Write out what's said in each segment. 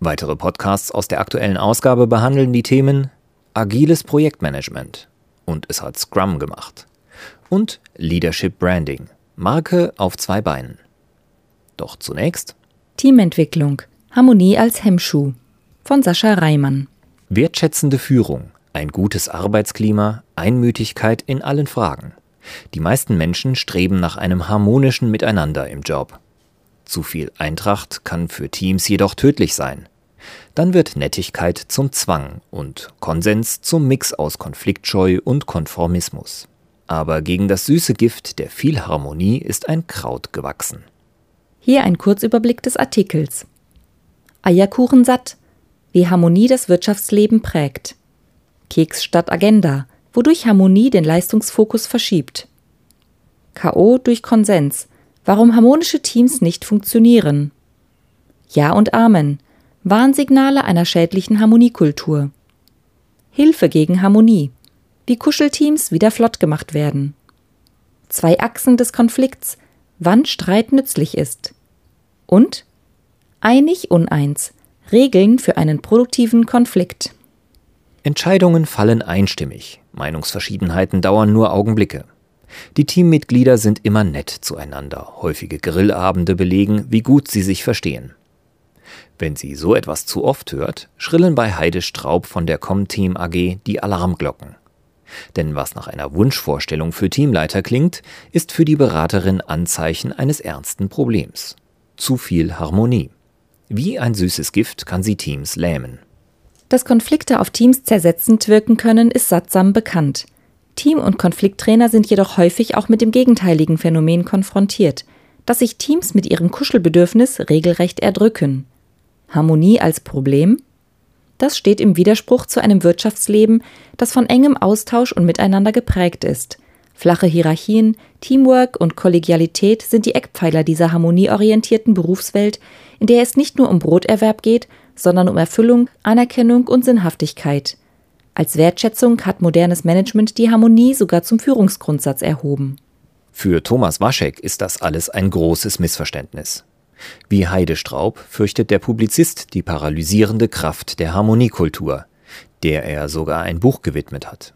Weitere Podcasts aus der aktuellen Ausgabe behandeln die Themen Agiles Projektmanagement und es hat Scrum gemacht und Leadership Branding, Marke auf zwei Beinen. Doch zunächst Teamentwicklung, Harmonie als Hemmschuh von Sascha Reimann. Wertschätzende Führung, ein gutes Arbeitsklima, Einmütigkeit in allen Fragen. Die meisten Menschen streben nach einem harmonischen Miteinander im Job. Zu viel Eintracht kann für Teams jedoch tödlich sein. Dann wird Nettigkeit zum Zwang und Konsens zum Mix aus Konfliktscheu und Konformismus. Aber gegen das süße Gift der Vielharmonie ist ein Kraut gewachsen. Hier ein Kurzüberblick des Artikels. Eierkuchen satt, wie Harmonie das Wirtschaftsleben prägt. Keks statt Agenda, wodurch Harmonie den Leistungsfokus verschiebt. KO durch Konsens, warum harmonische Teams nicht funktionieren. Ja und Amen, Warnsignale einer schädlichen Harmoniekultur. Hilfe gegen Harmonie, wie Kuschelteams wieder flott gemacht werden. Zwei Achsen des Konflikts, wann Streit nützlich ist. Und einig uneins, Regeln für einen produktiven Konflikt. Entscheidungen fallen einstimmig, Meinungsverschiedenheiten dauern nur Augenblicke. Die Teammitglieder sind immer nett zueinander, häufige Grillabende belegen, wie gut sie sich verstehen. Wenn sie so etwas zu oft hört, schrillen bei Heide Straub von der Comteam AG die Alarmglocken. Denn was nach einer Wunschvorstellung für Teamleiter klingt, ist für die Beraterin Anzeichen eines ernsten Problems. Zu viel Harmonie. Wie ein süßes Gift kann sie Teams lähmen. Dass Konflikte auf Teams zersetzend wirken können, ist sattsam bekannt. Team- und Konflikttrainer sind jedoch häufig auch mit dem gegenteiligen Phänomen konfrontiert, dass sich Teams mit ihrem Kuschelbedürfnis regelrecht erdrücken. Harmonie als Problem? Das steht im Widerspruch zu einem Wirtschaftsleben, das von engem Austausch und Miteinander geprägt ist. Flache Hierarchien, Teamwork und Kollegialität sind die Eckpfeiler dieser harmonieorientierten Berufswelt, in der es nicht nur um Broterwerb geht, sondern um Erfüllung, Anerkennung und Sinnhaftigkeit. Als Wertschätzung hat modernes Management die Harmonie sogar zum Führungsgrundsatz erhoben. Für Thomas Waschek ist das alles ein großes Missverständnis. Wie Heide Straub fürchtet der Publizist die paralysierende Kraft der Harmoniekultur, der er sogar ein Buch gewidmet hat.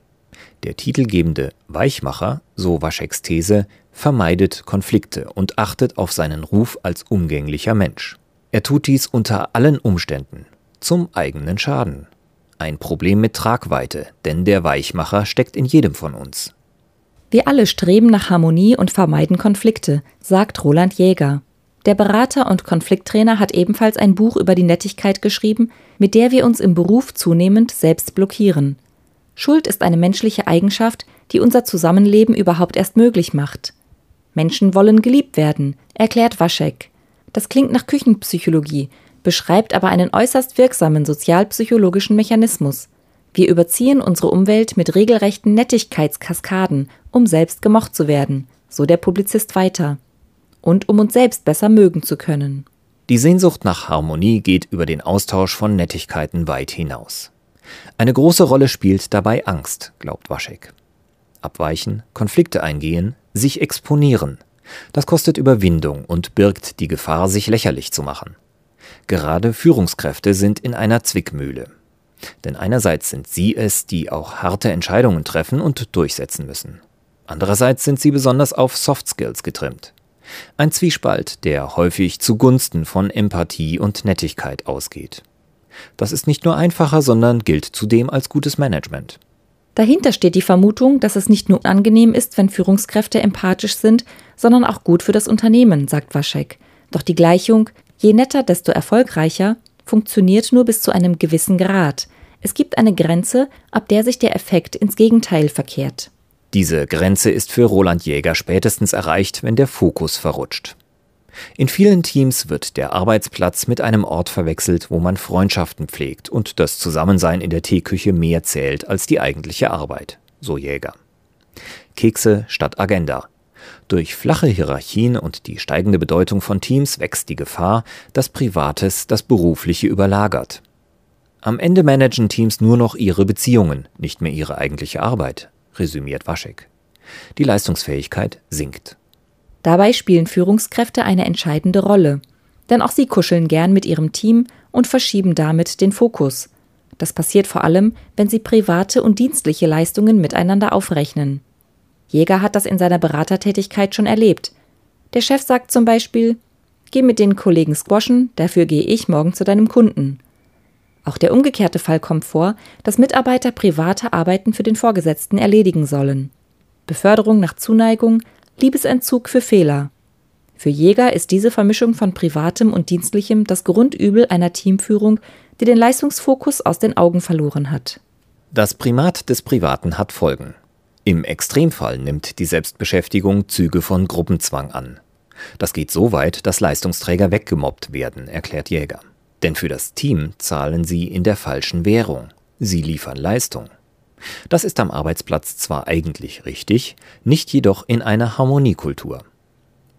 Der titelgebende Weichmacher, so Wascheks These, vermeidet Konflikte und achtet auf seinen Ruf als umgänglicher Mensch. Er tut dies unter allen Umständen, zum eigenen Schaden. Ein Problem mit Tragweite, denn der Weichmacher steckt in jedem von uns. Wir alle streben nach Harmonie und vermeiden Konflikte, sagt Roland Jäger. Der Berater und Konflikttrainer hat ebenfalls ein Buch über die Nettigkeit geschrieben, mit der wir uns im Beruf zunehmend selbst blockieren. Schuld ist eine menschliche Eigenschaft, die unser Zusammenleben überhaupt erst möglich macht. Menschen wollen geliebt werden, erklärt Waschek. Das klingt nach Küchenpsychologie, beschreibt aber einen äußerst wirksamen sozialpsychologischen Mechanismus. Wir überziehen unsere Umwelt mit regelrechten Nettigkeitskaskaden, um selbst gemocht zu werden, so der Publizist weiter. Und um uns selbst besser mögen zu können. Die Sehnsucht nach Harmonie geht über den Austausch von Nettigkeiten weit hinaus. Eine große Rolle spielt dabei Angst, glaubt Waschek. Abweichen, Konflikte eingehen, sich exponieren, das kostet Überwindung und birgt die Gefahr, sich lächerlich zu machen. Gerade Führungskräfte sind in einer Zwickmühle. Denn einerseits sind sie es, die auch harte Entscheidungen treffen und durchsetzen müssen. Andererseits sind sie besonders auf Soft Skills getrimmt. Ein Zwiespalt, der häufig zugunsten von Empathie und Nettigkeit ausgeht. Das ist nicht nur einfacher, sondern gilt zudem als gutes Management. Dahinter steht die Vermutung, dass es nicht nur angenehm ist, wenn Führungskräfte empathisch sind, sondern auch gut für das Unternehmen, sagt Waschek. Doch die Gleichung, je netter, desto erfolgreicher, funktioniert nur bis zu einem gewissen Grad. Es gibt eine Grenze, ab der sich der Effekt ins Gegenteil verkehrt. Diese Grenze ist für Roland Jäger spätestens erreicht, wenn der Fokus verrutscht. In vielen Teams wird der Arbeitsplatz mit einem Ort verwechselt, wo man Freundschaften pflegt und das Zusammensein in der Teeküche mehr zählt als die eigentliche Arbeit, so Jäger. Kekse statt Agenda. Durch flache Hierarchien und die steigende Bedeutung von Teams wächst die Gefahr, dass Privates das Berufliche überlagert. Am Ende managen Teams nur noch ihre Beziehungen, nicht mehr ihre eigentliche Arbeit, resümiert Waschek. Die Leistungsfähigkeit sinkt. Dabei spielen Führungskräfte eine entscheidende Rolle, denn auch sie kuscheln gern mit ihrem Team und verschieben damit den Fokus. Das passiert vor allem, wenn sie private und dienstliche Leistungen miteinander aufrechnen. Jäger hat das in seiner Beratertätigkeit schon erlebt. Der Chef sagt zum Beispiel, geh mit den Kollegen squashen, dafür gehe ich morgen zu deinem Kunden. Auch der umgekehrte Fall kommt vor, dass Mitarbeiter private Arbeiten für den Vorgesetzten erledigen sollen. Beförderung nach Zuneigung, Liebesentzug für Fehler. Für Jäger ist diese Vermischung von Privatem und Dienstlichem das Grundübel einer Teamführung, die den Leistungsfokus aus den Augen verloren hat. Das Primat des Privaten hat Folgen. Im Extremfall nimmt die Selbstbeschäftigung Züge von Gruppenzwang an. Das geht so weit, dass Leistungsträger weggemobbt werden, erklärt Jäger. Denn für das Team zahlen sie in der falschen Währung. Sie liefern Leistung. Das ist am Arbeitsplatz zwar eigentlich richtig, nicht jedoch in einer Harmoniekultur.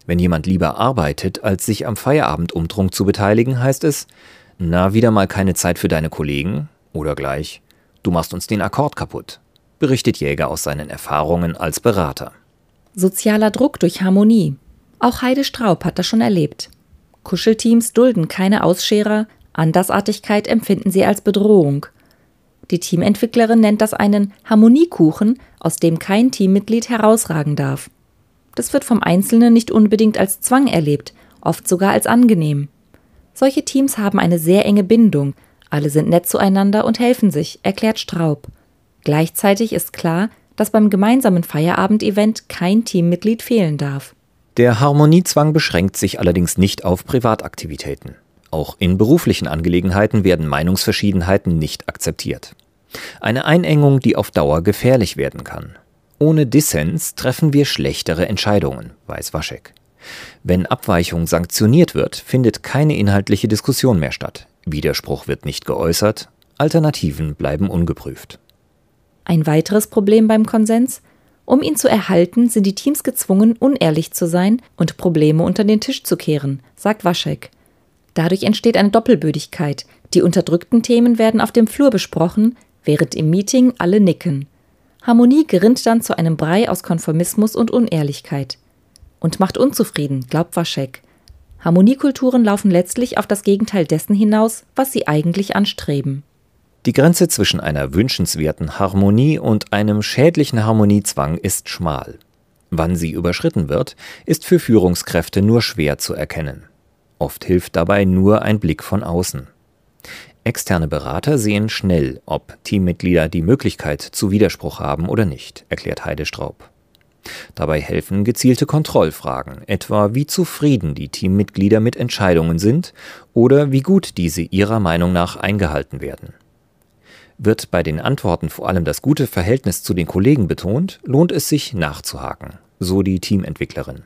Wenn jemand lieber arbeitet, als sich am Feierabendumtrunk zu beteiligen, heißt es, na, wieder mal keine Zeit für deine Kollegen? Oder gleich, du machst uns den Akkord kaputt, berichtet Jäger aus seinen Erfahrungen als Berater. Sozialer Druck durch Harmonie. Auch Heide Straub hat das schon erlebt. Kuschelteams dulden keine Ausscherer, Andersartigkeit empfinden sie als Bedrohung. Die Teamentwicklerin nennt das einen Harmoniekuchen, aus dem kein Teammitglied herausragen darf. Das wird vom Einzelnen nicht unbedingt als Zwang erlebt, oft sogar als angenehm. Solche Teams haben eine sehr enge Bindung, alle sind nett zueinander und helfen sich, erklärt Straub. Gleichzeitig ist klar, dass beim gemeinsamen Feierabendevent kein Teammitglied fehlen darf. Der Harmoniezwang beschränkt sich allerdings nicht auf Privataktivitäten. Auch in beruflichen Angelegenheiten werden Meinungsverschiedenheiten nicht akzeptiert. Eine Einengung, die auf Dauer gefährlich werden kann. Ohne Dissens treffen wir schlechtere Entscheidungen, weiß Waschek. Wenn Abweichung sanktioniert wird, findet keine inhaltliche Diskussion mehr statt. Widerspruch wird nicht geäußert, Alternativen bleiben ungeprüft. Ein weiteres Problem beim Konsens? Um ihn zu erhalten, sind die Teams gezwungen, unehrlich zu sein und Probleme unter den Tisch zu kehren, sagt Waschek. Dadurch entsteht eine Doppelbödigkeit. Die unterdrückten Themen werden auf dem Flur besprochen, während im Meeting alle nicken. Harmonie gerinnt dann zu einem Brei aus Konformismus und Unehrlichkeit. Und macht unzufrieden, glaubt Waschek. Harmoniekulturen laufen letztlich auf das Gegenteil dessen hinaus, was sie eigentlich anstreben. Die Grenze zwischen einer wünschenswerten Harmonie und einem schädlichen Harmoniezwang ist schmal. Wann sie überschritten wird, ist für Führungskräfte nur schwer zu erkennen. Oft hilft dabei nur ein Blick von außen. Externe Berater sehen schnell, ob Teammitglieder die Möglichkeit zu Widerspruch haben oder nicht, erklärt Heide Straub. Dabei helfen gezielte Kontrollfragen, etwa wie zufrieden die Teammitglieder mit Entscheidungen sind oder wie gut diese ihrer Meinung nach eingehalten werden. Wird bei den Antworten vor allem das gute Verhältnis zu den Kollegen betont, lohnt es sich nachzuhaken, so die Teamentwicklerin.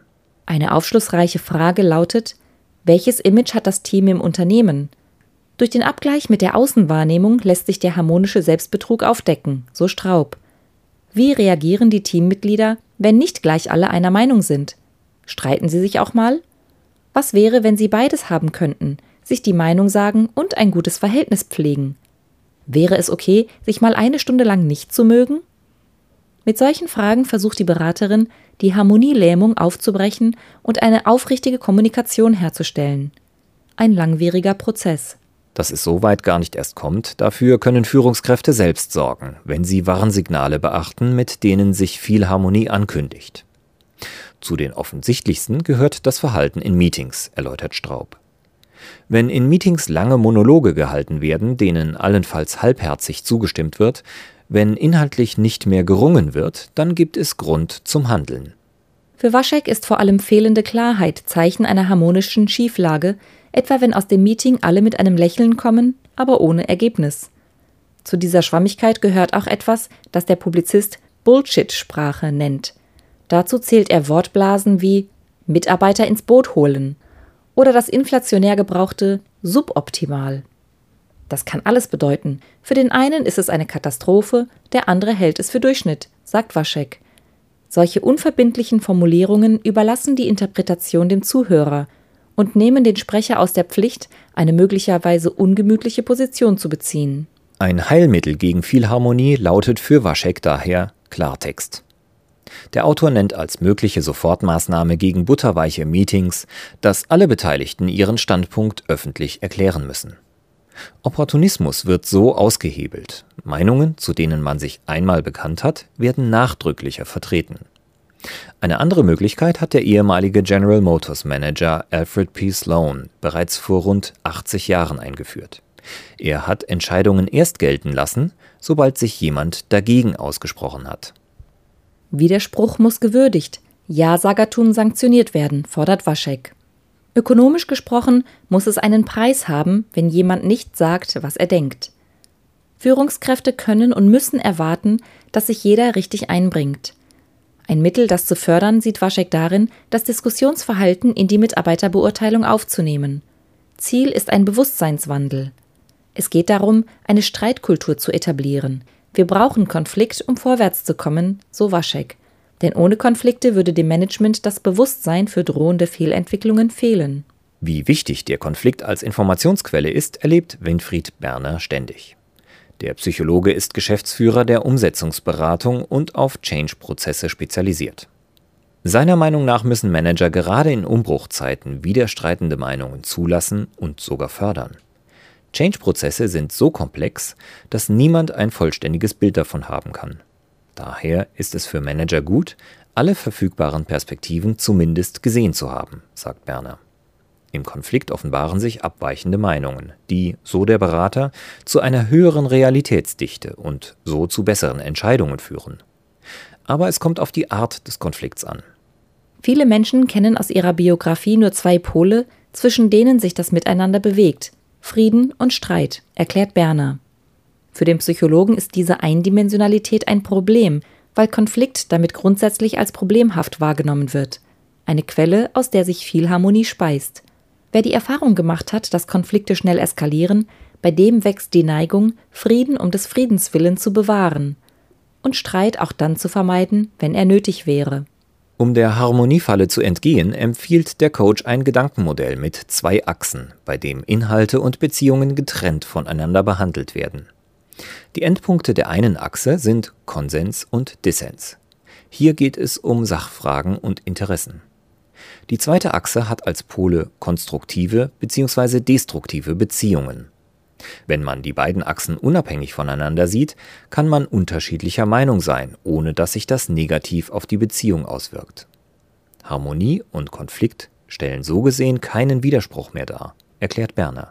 Eine aufschlussreiche Frage lautet, welches Image hat das Team im Unternehmen? Durch den Abgleich mit der Außenwahrnehmung lässt sich der harmonische Selbstbetrug aufdecken, so Straub. Wie reagieren die Teammitglieder, wenn nicht gleich alle einer Meinung sind? Streiten sie sich auch mal? Was wäre, wenn sie beides haben könnten, sich die Meinung sagen und ein gutes Verhältnis pflegen? Wäre es okay, sich mal eine Stunde lang nicht zu mögen? Mit solchen Fragen versucht die Beraterin, die Harmonielähmung aufzubrechen und eine aufrichtige Kommunikation herzustellen. Ein langwieriger Prozess. Dass es so weit gar nicht erst kommt, dafür können Führungskräfte selbst sorgen, wenn sie Warnsignale beachten, mit denen sich viel Harmonie ankündigt. Zu den offensichtlichsten gehört das Verhalten in Meetings, erläutert Straub. Wenn in Meetings lange Monologe gehalten werden, denen allenfalls halbherzig zugestimmt wird, wenn inhaltlich nicht mehr gerungen wird, dann gibt es Grund zum Handeln. Für Waschek ist vor allem fehlende Klarheit Zeichen einer harmonischen Schieflage, etwa wenn aus dem Meeting alle mit einem Lächeln kommen, aber ohne Ergebnis. Zu dieser Schwammigkeit gehört auch etwas, das der Publizist Bullshit-Sprache nennt. Dazu zählt er Wortblasen wie Mitarbeiter ins Boot holen oder das inflationär gebrauchte suboptimal. Das kann alles bedeuten. Für den einen ist es eine Katastrophe, der andere hält es für Durchschnitt, sagt Waschek. Solche unverbindlichen Formulierungen überlassen die Interpretation dem Zuhörer und nehmen den Sprecher aus der Pflicht, eine möglicherweise ungemütliche Position zu beziehen. Ein Heilmittel gegen Vielharmonie lautet für Waschek daher Klartext. Der Autor nennt als mögliche Sofortmaßnahme gegen butterweiche Meetings, dass alle Beteiligten ihren Standpunkt öffentlich erklären müssen. Opportunismus wird so ausgehebelt. Meinungen, zu denen man sich einmal bekannt hat, werden nachdrücklicher vertreten. Eine andere Möglichkeit hat der ehemalige General Motors Manager Alfred P. Sloan bereits vor rund 80 Jahren eingeführt. Er hat Entscheidungen erst gelten lassen, sobald sich jemand dagegen ausgesprochen hat. Widerspruch muss gewürdigt, Ja-Sagertum sanktioniert werden, fordert Waschek. Ökonomisch gesprochen muss es einen Preis haben, wenn jemand nicht sagt, was er denkt. Führungskräfte können und müssen erwarten, dass sich jeder richtig einbringt. Ein Mittel, das zu fördern, sieht Waschek darin, das Diskussionsverhalten in die Mitarbeiterbeurteilung aufzunehmen. Ziel ist ein Bewusstseinswandel. Es geht darum, eine Streitkultur zu etablieren. Wir brauchen Konflikt, um vorwärts zu kommen, so Waschek. Denn ohne Konflikte würde dem Management das Bewusstsein für drohende Fehlentwicklungen fehlen. Wie wichtig der Konflikt als Informationsquelle ist, erlebt Winfried Berner ständig. Der Psychologe ist Geschäftsführer der Umsetzungsberatung und auf Change-Prozesse spezialisiert. Seiner Meinung nach müssen Manager gerade in Umbruchzeiten widerstreitende Meinungen zulassen und sogar fördern. Change-Prozesse sind so komplex, dass niemand ein vollständiges Bild davon haben kann. Daher ist es für Manager gut, alle verfügbaren Perspektiven zumindest gesehen zu haben, sagt Berner. Im Konflikt offenbaren sich abweichende Meinungen, die, so der Berater, zu einer höheren Realitätsdichte und so zu besseren Entscheidungen führen. Aber es kommt auf die Art des Konflikts an. Viele Menschen kennen aus ihrer Biografie nur zwei Pole, zwischen denen sich das Miteinander bewegt, Frieden und Streit, erklärt Berner. Für den Psychologen ist diese Eindimensionalität ein Problem, weil Konflikt damit grundsätzlich als problemhaft wahrgenommen wird. Eine Quelle, aus der sich viel Harmonie speist. Wer die Erfahrung gemacht hat, dass Konflikte schnell eskalieren, bei dem wächst die Neigung, Frieden um des Friedens willen zu bewahren und Streit auch dann zu vermeiden, wenn er nötig wäre. Um der Harmoniefalle zu entgehen, empfiehlt der Coach ein Gedankenmodell mit zwei Achsen, bei dem Inhalte und Beziehungen getrennt voneinander behandelt werden. Die Endpunkte der einen Achse sind Konsens und Dissens. Hier geht es um Sachfragen und Interessen. Die zweite Achse hat als Pole konstruktive bzw. destruktive Beziehungen. Wenn man die beiden Achsen unabhängig voneinander sieht, kann man unterschiedlicher Meinung sein, ohne dass sich das negativ auf die Beziehung auswirkt. Harmonie und Konflikt stellen so gesehen keinen Widerspruch mehr dar, erklärt Berner.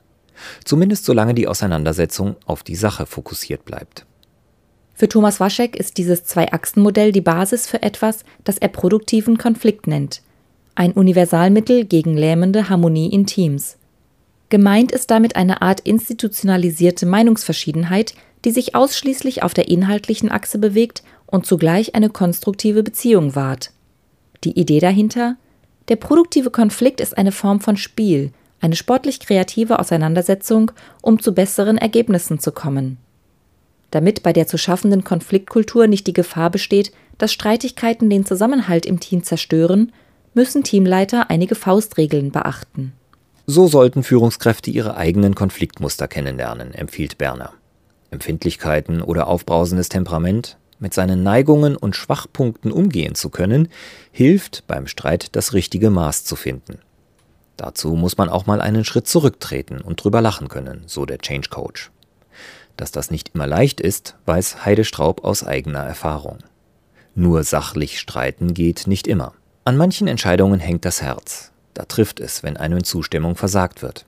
Zumindest solange die Auseinandersetzung auf die Sache fokussiert bleibt. Für Thomas Waschek ist dieses Zwei-Achsen-Modell die Basis für etwas, das er produktiven Konflikt nennt. Ein Universalmittel gegen lähmende Harmonie in Teams. Gemeint ist damit eine Art institutionalisierte Meinungsverschiedenheit, die sich ausschließlich auf der inhaltlichen Achse bewegt und zugleich eine konstruktive Beziehung wahrt. Die Idee dahinter? Der produktive Konflikt ist eine Form von Spiel, eine sportlich kreative Auseinandersetzung, um zu besseren Ergebnissen zu kommen. Damit bei der zu schaffenden Konfliktkultur nicht die Gefahr besteht, dass Streitigkeiten den Zusammenhalt im Team zerstören, müssen Teamleiter einige Faustregeln beachten. So sollten Führungskräfte ihre eigenen Konfliktmuster kennenlernen, empfiehlt Berner. Empfindlichkeiten oder aufbrausendes Temperament, mit seinen Neigungen und Schwachpunkten umgehen zu können, hilft beim Streit das richtige Maß zu finden. Dazu muss man auch mal einen Schritt zurücktreten und drüber lachen können, so der Change Coach. Dass das nicht immer leicht ist, weiß Heide Straub aus eigener Erfahrung. Nur sachlich streiten geht nicht immer. An manchen Entscheidungen hängt das Herz. Da trifft es, wenn einem Zustimmung versagt wird.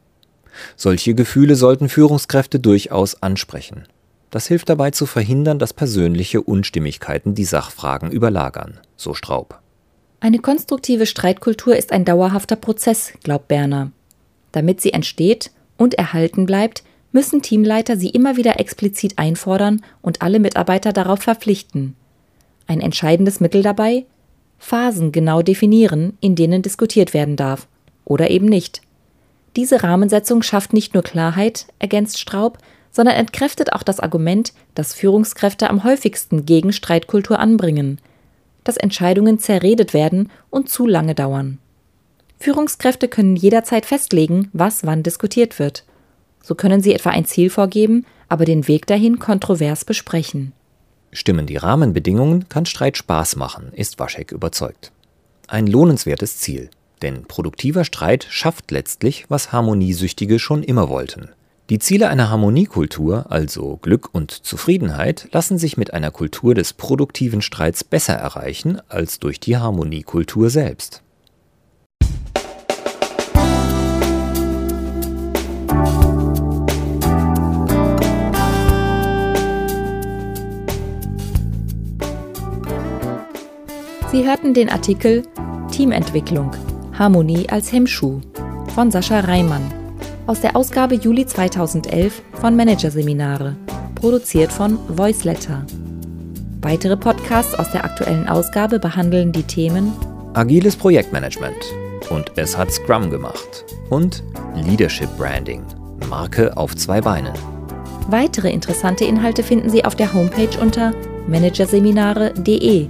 Solche Gefühle sollten Führungskräfte durchaus ansprechen. Das hilft dabei zu verhindern, dass persönliche Unstimmigkeiten die Sachfragen überlagern, so Straub. Eine konstruktive Streitkultur ist ein dauerhafter Prozess, glaubt Berner. Damit sie entsteht und erhalten bleibt, müssen Teamleiter sie immer wieder explizit einfordern und alle Mitarbeiter darauf verpflichten. Ein entscheidendes Mittel dabei? Phasen genau definieren, in denen diskutiert werden darf. Oder eben nicht. Diese Rahmensetzung schafft nicht nur Klarheit, ergänzt Straub, sondern entkräftet auch das Argument, dass Führungskräfte am häufigsten gegen Streitkultur anbringen, dass Entscheidungen zerredet werden und zu lange dauern. Führungskräfte können jederzeit festlegen, was wann diskutiert wird. So können sie etwa ein Ziel vorgeben, aber den Weg dahin kontrovers besprechen. Stimmen die Rahmenbedingungen, kann Streit Spaß machen, ist Waschek überzeugt. Ein lohnenswertes Ziel. Denn produktiver Streit schafft letztlich, was Harmoniesüchtige schon immer wollten. Die Ziele einer Harmoniekultur, also Glück und Zufriedenheit, lassen sich mit einer Kultur des produktiven Streits besser erreichen als durch die Harmoniekultur selbst. Sie hörten den Artikel Teamentwicklung Harmonie als Hemmschuh von Sascha Reimann aus der Ausgabe Juli 2011 von Managerseminare, produziert von Voiceletter. Weitere Podcasts aus der aktuellen Ausgabe behandeln die Themen Agiles Projektmanagement und es hat Scrum gemacht und Leadership Branding, Marke auf zwei Beinen. Weitere interessante Inhalte finden Sie auf der Homepage unter managerseminare.de